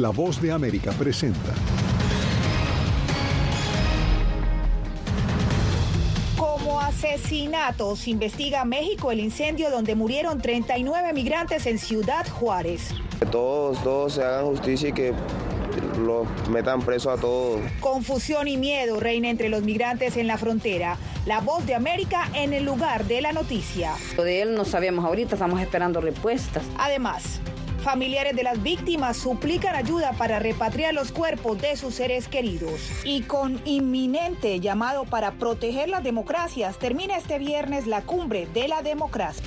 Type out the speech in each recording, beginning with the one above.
La voz de América presenta. Como asesinatos, investiga México el incendio donde murieron 39 migrantes en Ciudad Juárez. Que todos, todos se hagan justicia y que los metan preso a todos. Confusión y miedo reina entre los migrantes en la frontera. La voz de América en el lugar de la noticia. Lo de él no sabíamos ahorita, estamos esperando respuestas. Además, familiares de las víctimas suplican ayuda para repatriar los cuerpos de sus seres queridos. Y con inminente llamado para proteger las democracias, termina este viernes la cumbre de la democracia.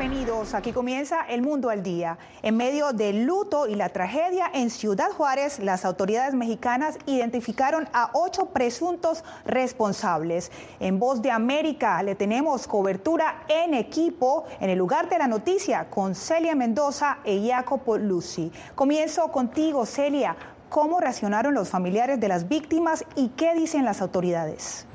Bienvenidos, aquí comienza El Mundo al Día. En medio del luto y la tragedia en Ciudad Juárez, las autoridades mexicanas identificaron a ocho presuntos responsables. En Voz de América le tenemos cobertura en equipo en el lugar de la noticia con Celia Mendoza y Jacopo Lucy. Comienzo contigo, Celia. ¿Cómo reaccionaron los familiares de las víctimas y qué dicen las autoridades?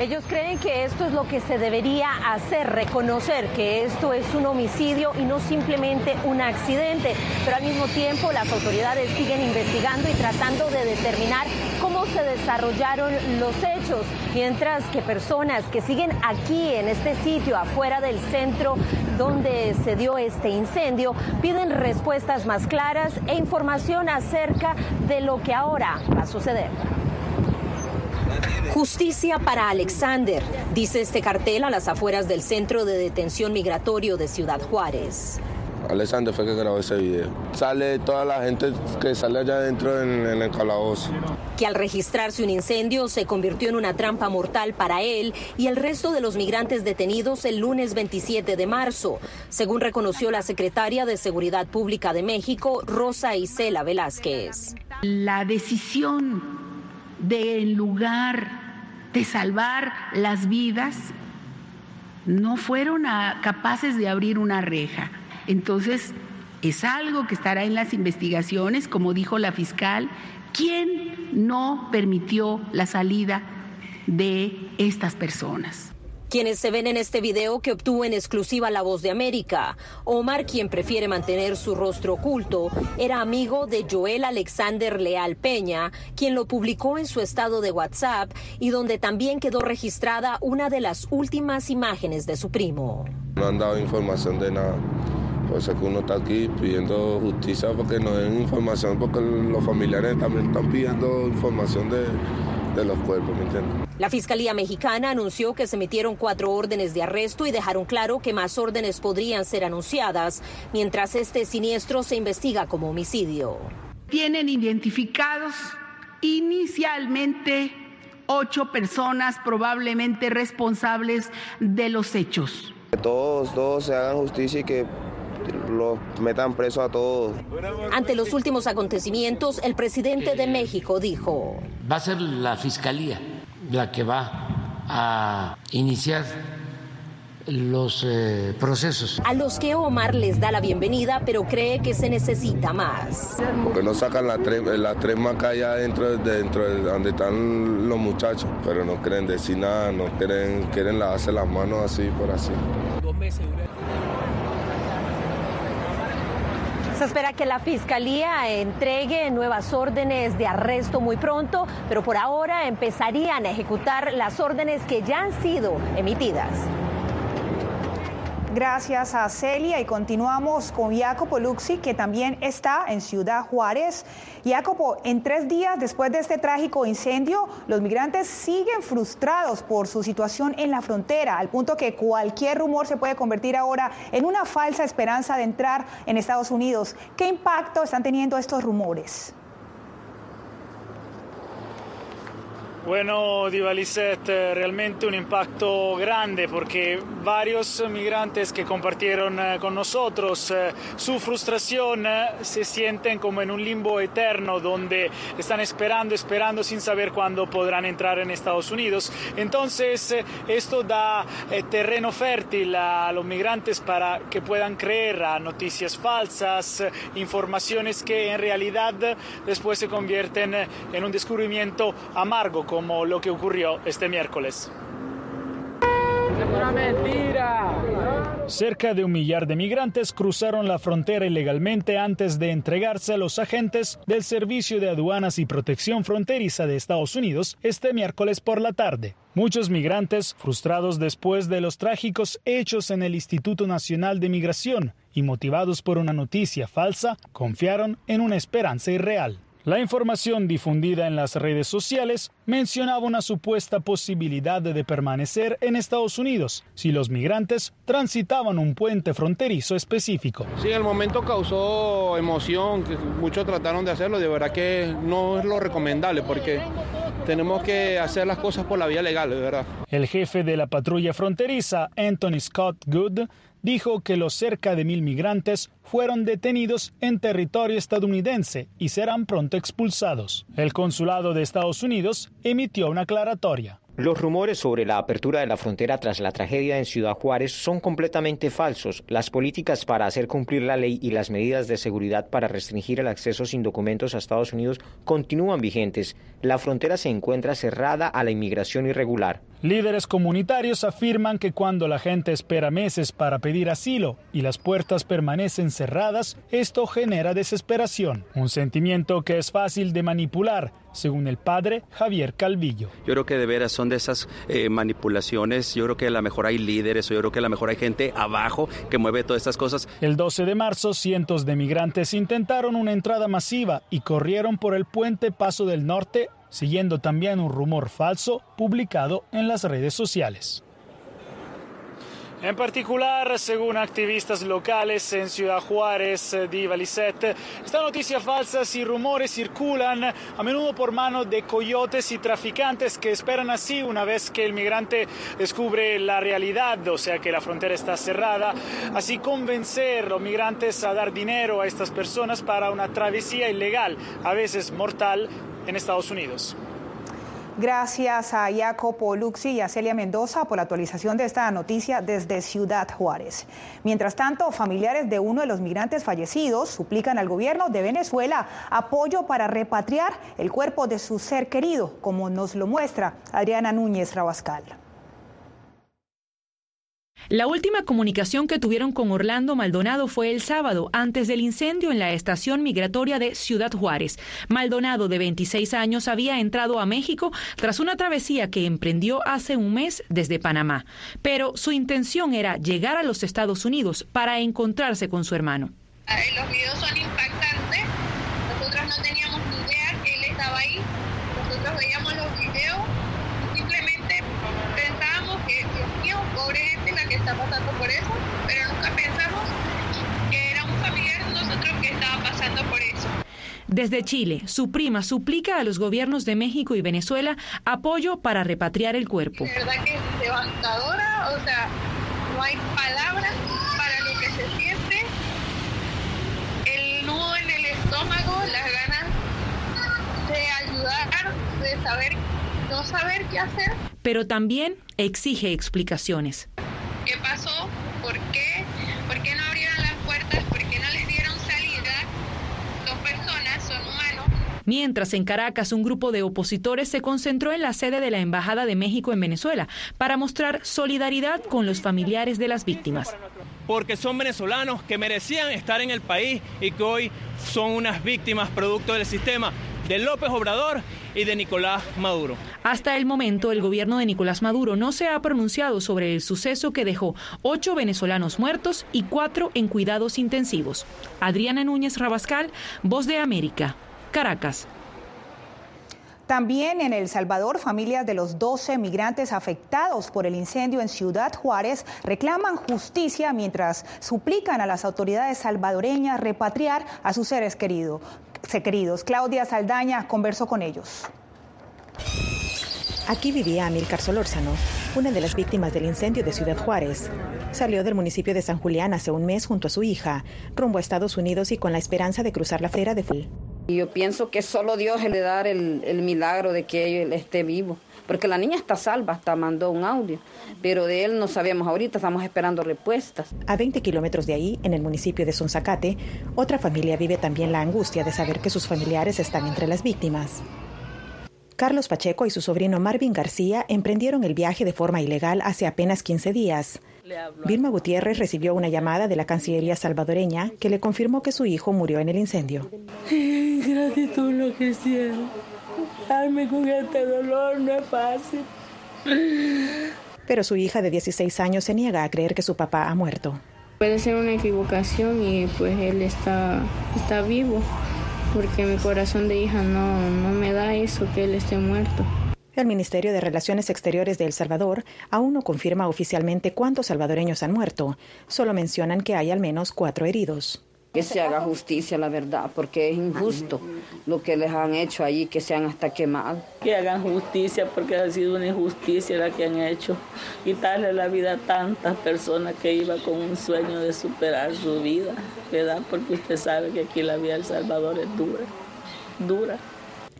Ellos creen que esto es lo que se debería hacer, reconocer que esto es un homicidio y no simplemente un accidente. Pero al mismo tiempo las autoridades siguen investigando y tratando de determinar cómo se desarrollaron los hechos, mientras que personas que siguen aquí en este sitio, afuera del centro donde se dio este incendio, piden respuestas más claras e información acerca de lo que ahora va a suceder. Justicia para Alexander, dice este cartel a las afueras del Centro de Detención Migratorio de Ciudad Juárez. Alexander fue que grabó ese video. Sale toda la gente que sale allá adentro en, en el calabozo. Que al registrarse un incendio se convirtió en una trampa mortal para él y el resto de los migrantes detenidos el lunes 27 de marzo, según reconoció la secretaria de Seguridad Pública de México, Rosa Isela Velázquez. La decisión de en lugar de salvar las vidas, no fueron capaces de abrir una reja. Entonces, es algo que estará en las investigaciones, como dijo la fiscal, ¿quién no permitió la salida de estas personas? Quienes se ven en este video que obtuvo en exclusiva La Voz de América. Omar, quien prefiere mantener su rostro oculto, era amigo de Joel Alexander Leal Peña, quien lo publicó en su estado de WhatsApp y donde también quedó registrada una de las últimas imágenes de su primo. No han dado información de nada. Por eso que uno está aquí pidiendo justicia porque no den información, porque los familiares también están pidiendo información de, de los cuerpos, ¿me entiendes? La Fiscalía Mexicana anunció que se emitieron cuatro órdenes de arresto y dejaron claro que más órdenes podrían ser anunciadas, mientras este siniestro se investiga como homicidio. Tienen identificados inicialmente ocho personas probablemente responsables de los hechos. Que todos, todos se hagan justicia y que los metan preso a todos. Ante los últimos acontecimientos, el presidente de México dijo, va a ser la Fiscalía la que va a iniciar los eh, procesos. A los que Omar les da la bienvenida, pero cree que se necesita más. Porque no sacan las tres, las tres macas allá adentro, dentro de donde están los muchachos, pero no quieren decir nada, no quieren, quieren lavarse las manos así por así. Se espera que la Fiscalía entregue nuevas órdenes de arresto muy pronto, pero por ahora empezarían a ejecutar las órdenes que ya han sido emitidas. Gracias a Celia y continuamos con Jacopo Luxi, que también está en Ciudad Juárez. Jacopo, en tres días después de este trágico incendio, los migrantes siguen frustrados por su situación en la frontera, al punto que cualquier rumor se puede convertir ahora en una falsa esperanza de entrar en Estados Unidos. ¿Qué impacto están teniendo estos rumores? Bueno, Di realmente un impacto grande porque varios migrantes que compartieron eh, con nosotros eh, su frustración eh, se sienten como en un limbo eterno donde están esperando, esperando sin saber cuándo podrán entrar en Estados Unidos. Entonces, esto da terreno fértil a los migrantes para que puedan creer a noticias falsas, informaciones que en realidad después se convierten en un descubrimiento amargo como lo que ocurrió este miércoles. Cerca de un millar de migrantes cruzaron la frontera ilegalmente antes de entregarse a los agentes del Servicio de Aduanas y Protección Fronteriza de Estados Unidos este miércoles por la tarde. Muchos migrantes, frustrados después de los trágicos hechos en el Instituto Nacional de Migración y motivados por una noticia falsa, confiaron en una esperanza irreal. La información difundida en las redes sociales mencionaba una supuesta posibilidad de permanecer en Estados Unidos si los migrantes transitaban un puente fronterizo específico. Sí, el momento causó emoción, muchos trataron de hacerlo, de verdad que no es lo recomendable porque tenemos que hacer las cosas por la vía legal, de verdad. El jefe de la patrulla fronteriza, Anthony Scott Good, dijo que los cerca de mil migrantes fueron detenidos en territorio estadounidense y serán pronto expulsados. El consulado de Estados Unidos emitió una aclaratoria. Los rumores sobre la apertura de la frontera tras la tragedia en Ciudad Juárez son completamente falsos. Las políticas para hacer cumplir la ley y las medidas de seguridad para restringir el acceso sin documentos a Estados Unidos continúan vigentes. La frontera se encuentra cerrada a la inmigración irregular. Líderes comunitarios afirman que cuando la gente espera meses para pedir asilo y las puertas permanecen cerradas, esto genera desesperación, un sentimiento que es fácil de manipular según el padre Javier Calvillo. Yo creo que de veras son de esas eh, manipulaciones, yo creo que a lo mejor hay líderes, o yo creo que a lo mejor hay gente abajo que mueve todas estas cosas. El 12 de marzo, cientos de migrantes intentaron una entrada masiva y corrieron por el puente Paso del Norte, siguiendo también un rumor falso publicado en las redes sociales. En particular, según activistas locales en Ciudad Juárez eh, de Valisette, esta noticia falsas y rumores circulan a menudo por mano de coyotes y traficantes que esperan así, una vez que el migrante descubre la realidad, o sea que la frontera está cerrada, así convencer a los migrantes a dar dinero a estas personas para una travesía ilegal, a veces mortal, en Estados Unidos. Gracias a Jacopo Luxi y a Celia Mendoza por la actualización de esta noticia desde Ciudad Juárez. Mientras tanto, familiares de uno de los migrantes fallecidos suplican al gobierno de Venezuela apoyo para repatriar el cuerpo de su ser querido, como nos lo muestra Adriana Núñez Rabascal. La última comunicación que tuvieron con Orlando Maldonado fue el sábado, antes del incendio en la estación migratoria de Ciudad Juárez. Maldonado, de 26 años, había entrado a México tras una travesía que emprendió hace un mes desde Panamá. Pero su intención era llegar a los Estados Unidos para encontrarse con su hermano. Los videos son impactantes. Nosotros no teníamos ni idea que él estaba ahí. Nosotros veíamos los videos y simplemente pensábamos que, Dios mío, pobre que está pasando por eso, pero nunca pensamos que era un familiar de nosotros que estaba pasando por eso. Desde Chile, su prima suplica a los gobiernos de México y Venezuela apoyo para repatriar el cuerpo. De verdad que es devastadora, o sea, no hay palabras para lo que se siente. El nudo en el estómago, las ganas de ayudar, de saber, no saber qué hacer. Pero también exige explicaciones. ¿Qué pasó? ¿Por qué? ¿Por qué no abrieron las puertas? ¿Por qué no les dieron salida? Son personas, son humanos. Mientras en Caracas un grupo de opositores se concentró en la sede de la Embajada de México en Venezuela para mostrar solidaridad con los familiares de las víctimas. Porque son venezolanos que merecían estar en el país y que hoy son unas víctimas producto del sistema de López Obrador y de Nicolás Maduro. Hasta el momento, el gobierno de Nicolás Maduro no se ha pronunciado sobre el suceso que dejó ocho venezolanos muertos y cuatro en cuidados intensivos. Adriana Núñez Rabascal, Voz de América, Caracas. También en El Salvador, familias de los 12 migrantes afectados por el incendio en Ciudad Juárez reclaman justicia mientras suplican a las autoridades salvadoreñas repatriar a sus seres queridos. Claudia Saldaña conversó con ellos. Aquí vivía Amilcar Solórzano, una de las víctimas del incendio de Ciudad Juárez. Salió del municipio de San Julián hace un mes junto a su hija, rumbo a Estados Unidos y con la esperanza de cruzar la frontera de Ful. Yo pienso que solo Dios le da el, el milagro de que él esté vivo, porque la niña está salva, hasta mandó un audio, pero de él no sabemos ahorita, estamos esperando respuestas. A 20 kilómetros de ahí, en el municipio de Sonzacate, otra familia vive también la angustia de saber que sus familiares están entre las víctimas. Carlos Pacheco y su sobrino Marvin García emprendieron el viaje de forma ilegal hace apenas 15 días. Vilma Gutiérrez recibió una llamada de la Cancillería salvadoreña que le confirmó que su hijo murió en el incendio. Gratitud lo que hicieron. Darme con este dolor no es fácil. Pero su hija de 16 años se niega a creer que su papá ha muerto. Puede ser una equivocación y pues él está, está vivo porque mi corazón de hija no, no me da eso, que él esté muerto. El Ministerio de Relaciones Exteriores de El Salvador aún no confirma oficialmente cuántos salvadoreños han muerto, solo mencionan que hay al menos cuatro heridos. Que se haga justicia, la verdad, porque es injusto lo que les han hecho allí, que sean hasta quemados. Que hagan justicia, porque ha sido una injusticia la que han hecho. Quitarle la vida a tantas personas que iban con un sueño de superar su vida, ¿verdad? Porque usted sabe que aquí la vida de El Salvador es dura, dura.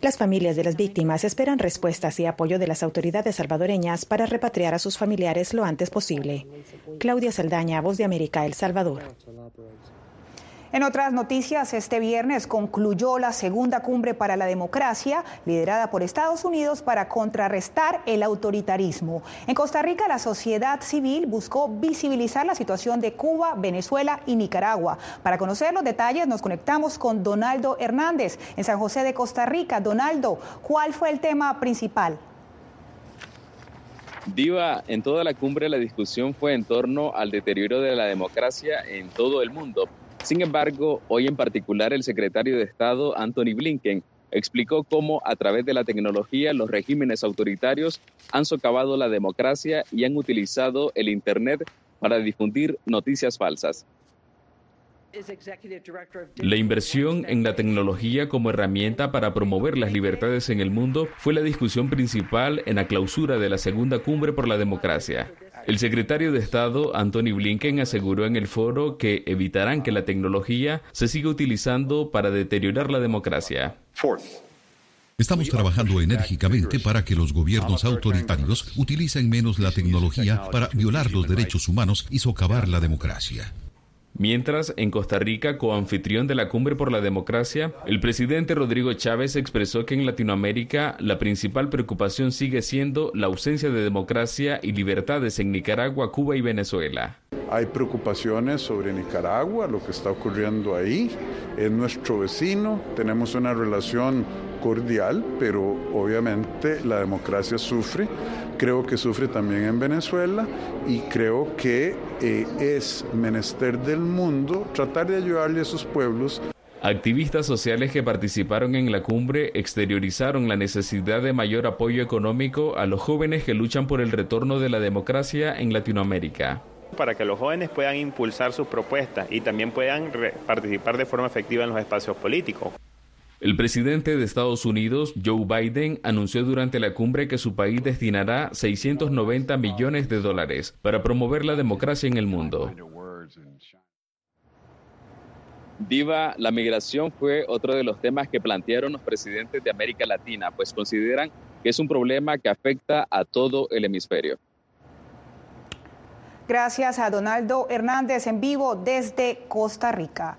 Las familias de las víctimas esperan respuestas y apoyo de las autoridades salvadoreñas para repatriar a sus familiares lo antes posible. Claudia Saldaña, Voz de América, El Salvador. En otras noticias, este viernes concluyó la segunda cumbre para la democracia, liderada por Estados Unidos para contrarrestar el autoritarismo. En Costa Rica, la sociedad civil buscó visibilizar la situación de Cuba, Venezuela y Nicaragua. Para conocer los detalles, nos conectamos con Donaldo Hernández en San José de Costa Rica. Donaldo, ¿cuál fue el tema principal? Diva, en toda la cumbre la discusión fue en torno al deterioro de la democracia en todo el mundo. Sin embargo, hoy en particular el secretario de Estado, Anthony Blinken, explicó cómo a través de la tecnología los regímenes autoritarios han socavado la democracia y han utilizado el Internet para difundir noticias falsas. La inversión en la tecnología como herramienta para promover las libertades en el mundo fue la discusión principal en la clausura de la segunda cumbre por la democracia. El secretario de Estado, Anthony Blinken, aseguró en el foro que evitarán que la tecnología se siga utilizando para deteriorar la democracia. Estamos trabajando enérgicamente para que los gobiernos autoritarios utilicen menos la tecnología para violar los derechos humanos y socavar la democracia. Mientras, en Costa Rica, coanfitrión de la Cumbre por la Democracia, el presidente Rodrigo Chávez expresó que en Latinoamérica la principal preocupación sigue siendo la ausencia de democracia y libertades en Nicaragua, Cuba y Venezuela. Hay preocupaciones sobre Nicaragua, lo que está ocurriendo ahí. Es nuestro vecino, tenemos una relación cordial, pero obviamente la democracia sufre. Creo que sufre también en Venezuela y creo que eh, es menester del mundo tratar de ayudarle a esos pueblos Activistas sociales que participaron en la cumbre exteriorizaron la necesidad de mayor apoyo económico a los jóvenes que luchan por el retorno de la democracia en Latinoamérica. Para que los jóvenes puedan impulsar sus propuestas y también puedan participar de forma efectiva en los espacios políticos. El presidente de Estados Unidos, Joe Biden, anunció durante la cumbre que su país destinará 690 millones de dólares para promover la democracia en el mundo. Diva, la migración fue otro de los temas que plantearon los presidentes de América Latina, pues consideran que es un problema que afecta a todo el hemisferio. Gracias a Donaldo Hernández en vivo desde Costa Rica.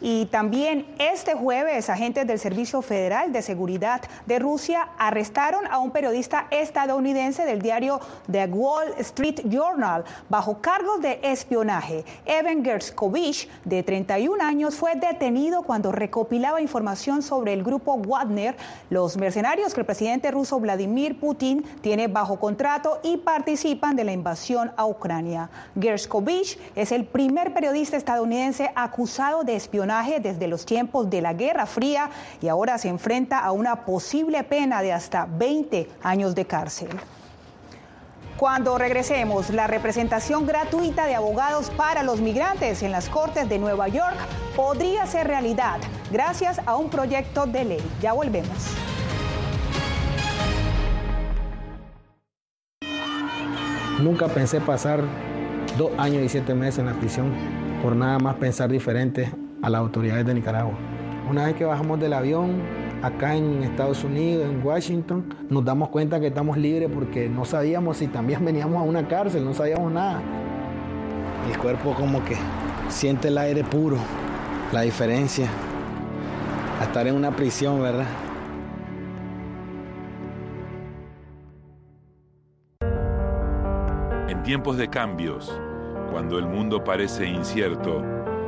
Y también este jueves, agentes del Servicio Federal de Seguridad de Rusia arrestaron a un periodista estadounidense del diario The Wall Street Journal bajo cargos de espionaje. Evan Gerskovich, de 31 años, fue detenido cuando recopilaba información sobre el grupo Wagner, los mercenarios que el presidente ruso Vladimir Putin tiene bajo contrato y participan de la invasión a Ucrania. Gerskovich es el primer periodista estadounidense acusado de espionaje desde los tiempos de la Guerra Fría y ahora se enfrenta a una posible pena de hasta 20 años de cárcel. Cuando regresemos, la representación gratuita de abogados para los migrantes en las Cortes de Nueva York podría ser realidad gracias a un proyecto de ley. Ya volvemos. Nunca pensé pasar dos años y siete meses en la prisión por nada más pensar diferente a las autoridades de Nicaragua. Una vez que bajamos del avión, acá en Estados Unidos, en Washington, nos damos cuenta que estamos libres porque no sabíamos si también veníamos a una cárcel, no sabíamos nada. El cuerpo como que siente el aire puro, la diferencia a estar en una prisión, ¿verdad? En tiempos de cambios, cuando el mundo parece incierto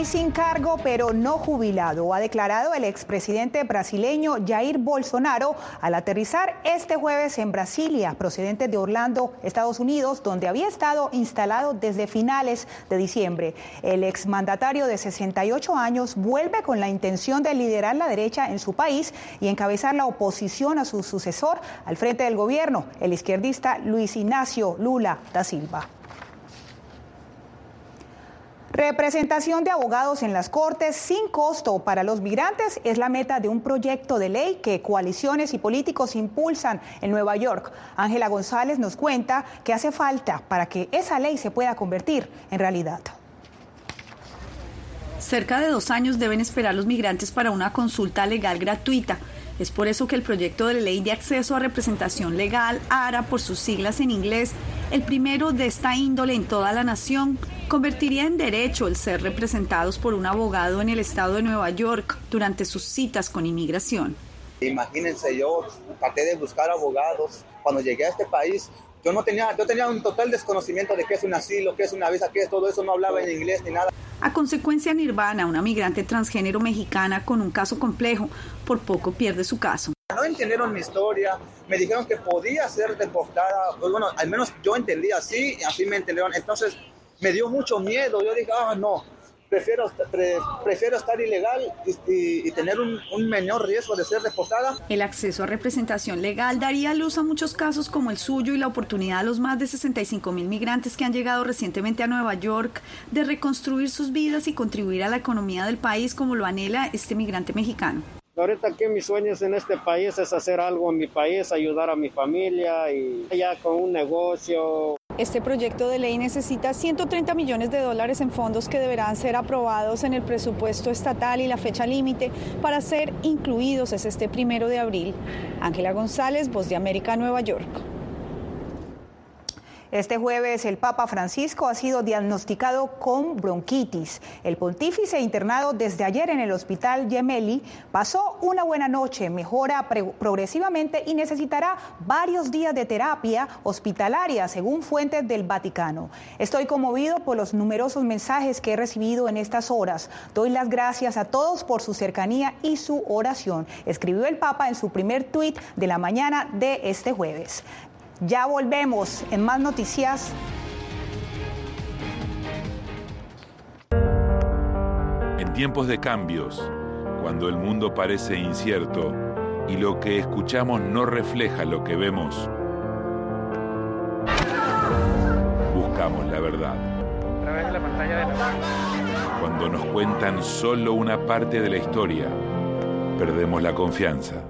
Estoy sin cargo, pero no jubilado, ha declarado el expresidente brasileño Jair Bolsonaro al aterrizar este jueves en Brasilia, procedente de Orlando, Estados Unidos, donde había estado instalado desde finales de diciembre. El exmandatario de 68 años vuelve con la intención de liderar la derecha en su país y encabezar la oposición a su sucesor al frente del gobierno, el izquierdista Luis Ignacio Lula da Silva. Representación de abogados en las Cortes sin costo para los migrantes es la meta de un proyecto de ley que coaliciones y políticos impulsan en Nueva York. Ángela González nos cuenta que hace falta para que esa ley se pueda convertir en realidad. Cerca de dos años deben esperar los migrantes para una consulta legal gratuita. Es por eso que el proyecto de ley de acceso a representación legal, ARA por sus siglas en inglés, el primero de esta índole en toda la nación, convertiría en derecho el ser representados por un abogado en el estado de Nueva York durante sus citas con inmigración. Imagínense, yo traté de buscar abogados. Cuando llegué a este país, yo no tenía, yo tenía un total desconocimiento de qué es un asilo, qué es una visa, qué es todo eso, no hablaba en inglés ni nada. A consecuencia, Nirvana, una migrante transgénero mexicana con un caso complejo, por poco pierde su caso. No entendieron mi historia, me dijeron que podía ser deportada, pues bueno, al menos yo entendí así, así me entendieron. Entonces me dio mucho miedo, yo dije, ah, no, prefiero, pre, prefiero estar ilegal y, y, y tener un, un, menor riesgo de ser deportada. El acceso a representación legal daría luz a muchos casos como el suyo y la oportunidad a los más de 65 mil migrantes que han llegado recientemente a Nueva York de reconstruir sus vidas y contribuir a la economía del país como lo anhela este migrante mexicano. Ahorita aquí mis sueños en este país es hacer algo en mi país, ayudar a mi familia y ya con un negocio. Este proyecto de ley necesita 130 millones de dólares en fondos que deberán ser aprobados en el presupuesto estatal y la fecha límite para ser incluidos es este primero de abril. Ángela González, Voz de América, Nueva York. Este jueves el Papa Francisco ha sido diagnosticado con bronquitis. El pontífice internado desde ayer en el hospital Gemelli pasó una buena noche, mejora progresivamente y necesitará varios días de terapia hospitalaria, según fuentes del Vaticano. Estoy conmovido por los numerosos mensajes que he recibido en estas horas. Doy las gracias a todos por su cercanía y su oración, escribió el Papa en su primer tuit de la mañana de este jueves. Ya volvemos en más noticias En tiempos de cambios, cuando el mundo parece incierto y lo que escuchamos no refleja lo que vemos, buscamos la verdad. A través de la pantalla de Cuando nos cuentan solo una parte de la historia, perdemos la confianza.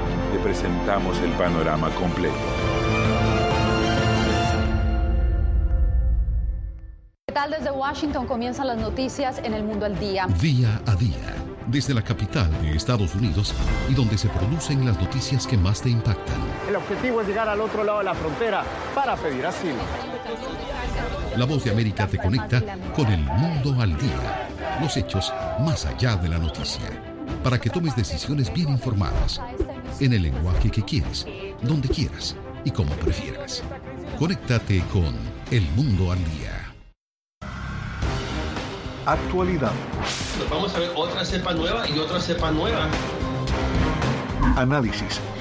te presentamos el panorama completo. ¿Qué tal desde Washington comienzan las noticias en el mundo al día? Día a día, desde la capital de Estados Unidos y donde se producen las noticias que más te impactan. El objetivo es llegar al otro lado de la frontera para pedir asilo. La voz de América te conecta con el mundo al día, los hechos más allá de la noticia, para que tomes decisiones bien informadas, en el lenguaje que quieres, donde quieras y como prefieras. Conéctate con El Mundo al Día. Actualidad. Vamos a ver otra cepa nueva y otra cepa nueva. Análisis.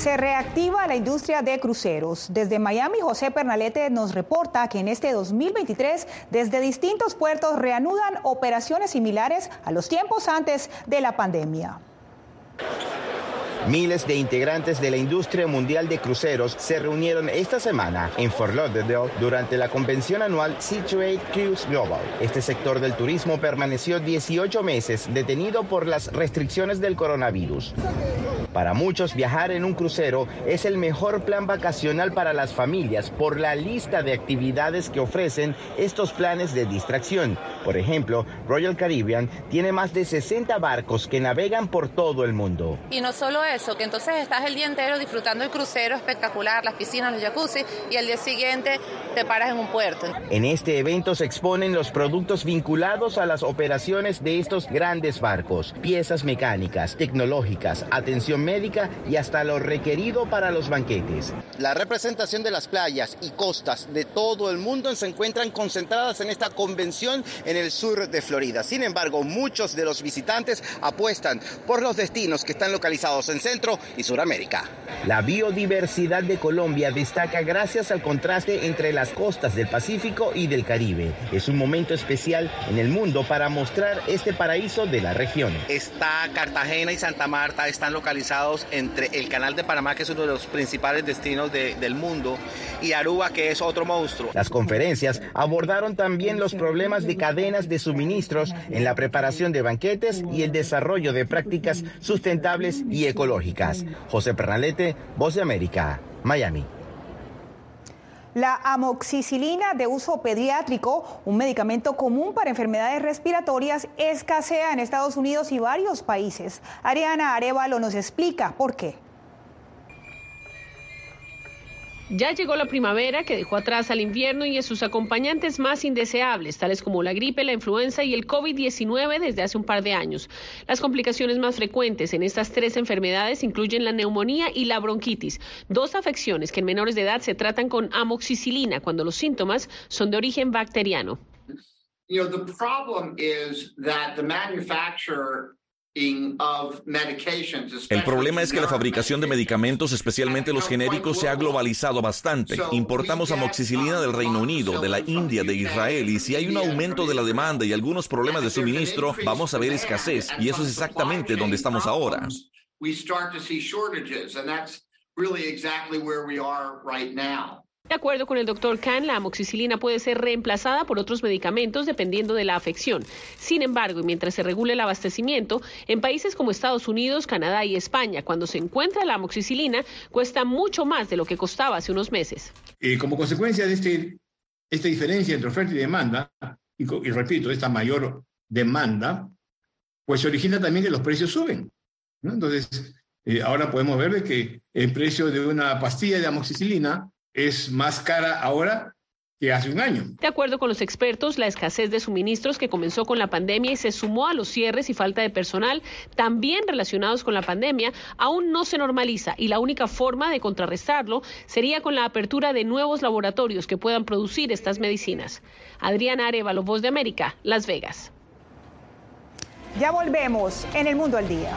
Se reactiva la industria de cruceros. Desde Miami, José Pernalete nos reporta que en este 2023, desde distintos puertos reanudan operaciones similares a los tiempos antes de la pandemia. Miles de integrantes de la industria mundial de cruceros se reunieron esta semana en Fort Lauderdale durante la convención anual Trade Cruise Global. Este sector del turismo permaneció 18 meses detenido por las restricciones del coronavirus. Para muchos, viajar en un crucero es el mejor plan vacacional para las familias por la lista de actividades que ofrecen estos planes de distracción. Por ejemplo, Royal Caribbean tiene más de 60 barcos que navegan por todo el mundo. Y no solo eso, que entonces estás el día entero disfrutando el crucero espectacular, las piscinas, los jacuzzi, y al día siguiente te paras en un puerto. En este evento se exponen los productos vinculados a las operaciones de estos grandes barcos, piezas mecánicas, tecnológicas, atención médica y hasta lo requerido para los banquetes. La representación de las playas y costas de todo el mundo se encuentran concentradas en esta convención en el sur de Florida. Sin embargo, muchos de los visitantes apuestan por los destinos que están localizados en Centro y Suramérica. La biodiversidad de Colombia destaca gracias al contraste entre las costas del Pacífico y del Caribe. Es un momento especial en el mundo para mostrar este paraíso de la región. Está Cartagena y Santa Marta están localizados entre el Canal de Panamá, que es uno de los principales destinos de, del mundo, y Aruba, que es otro monstruo. Las conferencias abordaron también los problemas de cadenas de suministros en la preparación de banquetes y el desarrollo de prácticas sustentables y ecológicas. José Pernalete, Voz de América, Miami. La amoxicilina de uso pediátrico, un medicamento común para enfermedades respiratorias, escasea en Estados Unidos y varios países. Ariana Arevalo nos explica por qué. Ya llegó la primavera que dejó atrás al invierno y a sus acompañantes más indeseables, tales como la gripe, la influenza y el COVID-19 desde hace un par de años. Las complicaciones más frecuentes en estas tres enfermedades incluyen la neumonía y la bronquitis, dos afecciones que en menores de edad se tratan con amoxicilina cuando los síntomas son de origen bacteriano. You know, the problem is that the manufacturer el problema es que la fabricación de medicamentos, especialmente los genéricos, se ha globalizado bastante. Importamos amoxicilina del Reino Unido, de la India, de Israel, y si hay un aumento de la demanda y algunos problemas de suministro, vamos a ver escasez, y eso es exactamente donde estamos ahora. De acuerdo con el doctor Khan, la amoxicilina puede ser reemplazada por otros medicamentos dependiendo de la afección. Sin embargo, mientras se regule el abastecimiento, en países como Estados Unidos, Canadá y España, cuando se encuentra la amoxicilina, cuesta mucho más de lo que costaba hace unos meses. Y como consecuencia de este esta diferencia entre oferta y demanda, y, y repito, esta mayor demanda, pues se origina también que los precios suben. ¿no? Entonces, eh, ahora podemos ver que el precio de una pastilla de amoxicilina es más cara ahora que hace un año. De acuerdo con los expertos, la escasez de suministros que comenzó con la pandemia y se sumó a los cierres y falta de personal, también relacionados con la pandemia, aún no se normaliza y la única forma de contrarrestarlo sería con la apertura de nuevos laboratorios que puedan producir estas medicinas. Adriana Arevalo, Voz de América, Las Vegas. Ya volvemos en el mundo al día.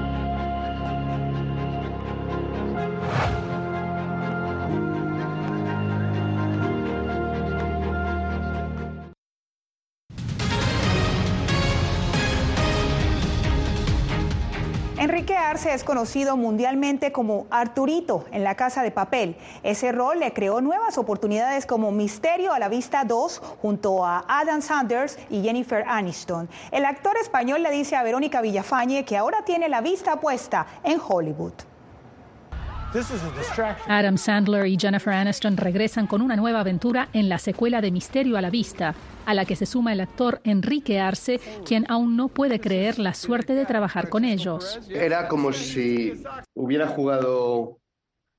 Arce es conocido mundialmente como Arturito en la Casa de Papel. Ese rol le creó nuevas oportunidades como Misterio a la Vista 2 junto a Adam Sanders y Jennifer Aniston. El actor español le dice a Verónica Villafañe que ahora tiene la vista puesta en Hollywood. Adam Sandler y Jennifer Aniston regresan con una nueva aventura en la secuela de Misterio a la Vista, a la que se suma el actor Enrique Arce, quien aún no puede creer la suerte de trabajar con ellos. Era como si hubiera jugado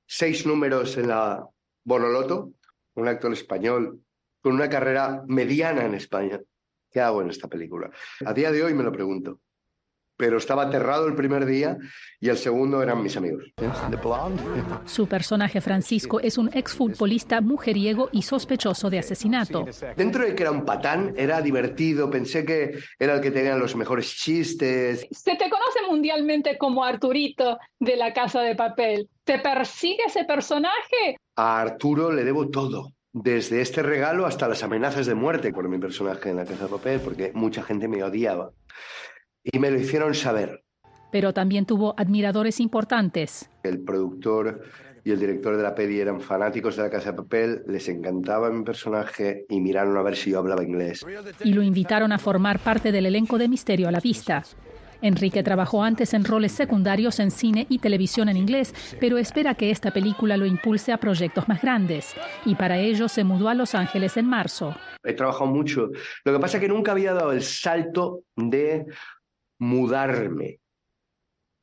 seis números en la Bonoloto, un actor español con una carrera mediana en España. ¿Qué hago en esta película? A día de hoy me lo pregunto pero estaba aterrado el primer día y el segundo eran mis amigos. Su personaje Francisco es un exfutbolista mujeriego y sospechoso de asesinato. Dentro de que era un patán, era divertido, pensé que era el que tenía los mejores chistes. Se te conoce mundialmente como Arturito de la Casa de Papel. ¿Te persigue ese personaje? A Arturo le debo todo. Desde este regalo hasta las amenazas de muerte por mi personaje en la Casa de Papel, porque mucha gente me odiaba y me lo hicieron saber. Pero también tuvo admiradores importantes. El productor y el director de la peli eran fanáticos de la Casa de Papel, les encantaba mi personaje y miraron a ver si yo hablaba inglés. Y lo invitaron a formar parte del elenco de Misterio a la Vista. Enrique trabajó antes en roles secundarios en cine y televisión en inglés, pero espera que esta película lo impulse a proyectos más grandes. Y para ello se mudó a Los Ángeles en marzo. He trabajado mucho. Lo que pasa es que nunca había dado el salto de mudarme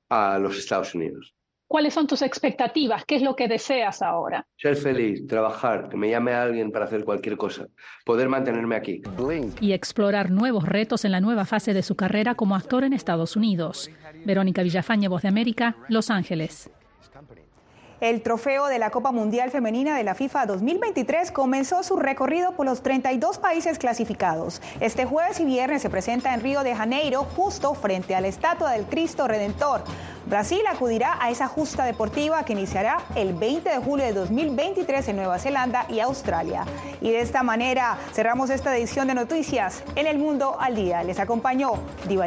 a los Estados Unidos. ¿Cuáles son tus expectativas? ¿Qué es lo que deseas ahora? Ser feliz, trabajar, que me llame alguien para hacer cualquier cosa, poder mantenerme aquí. Y explorar nuevos retos en la nueva fase de su carrera como actor en Estados Unidos. Verónica Villafañe, Voz de América, Los Ángeles. El trofeo de la Copa Mundial Femenina de la FIFA 2023 comenzó su recorrido por los 32 países clasificados. Este jueves y viernes se presenta en Río de Janeiro, justo frente a la estatua del Cristo Redentor. Brasil acudirá a esa justa deportiva que iniciará el 20 de julio de 2023 en Nueva Zelanda y Australia. Y de esta manera cerramos esta edición de noticias en el mundo al día. Les acompañó Diva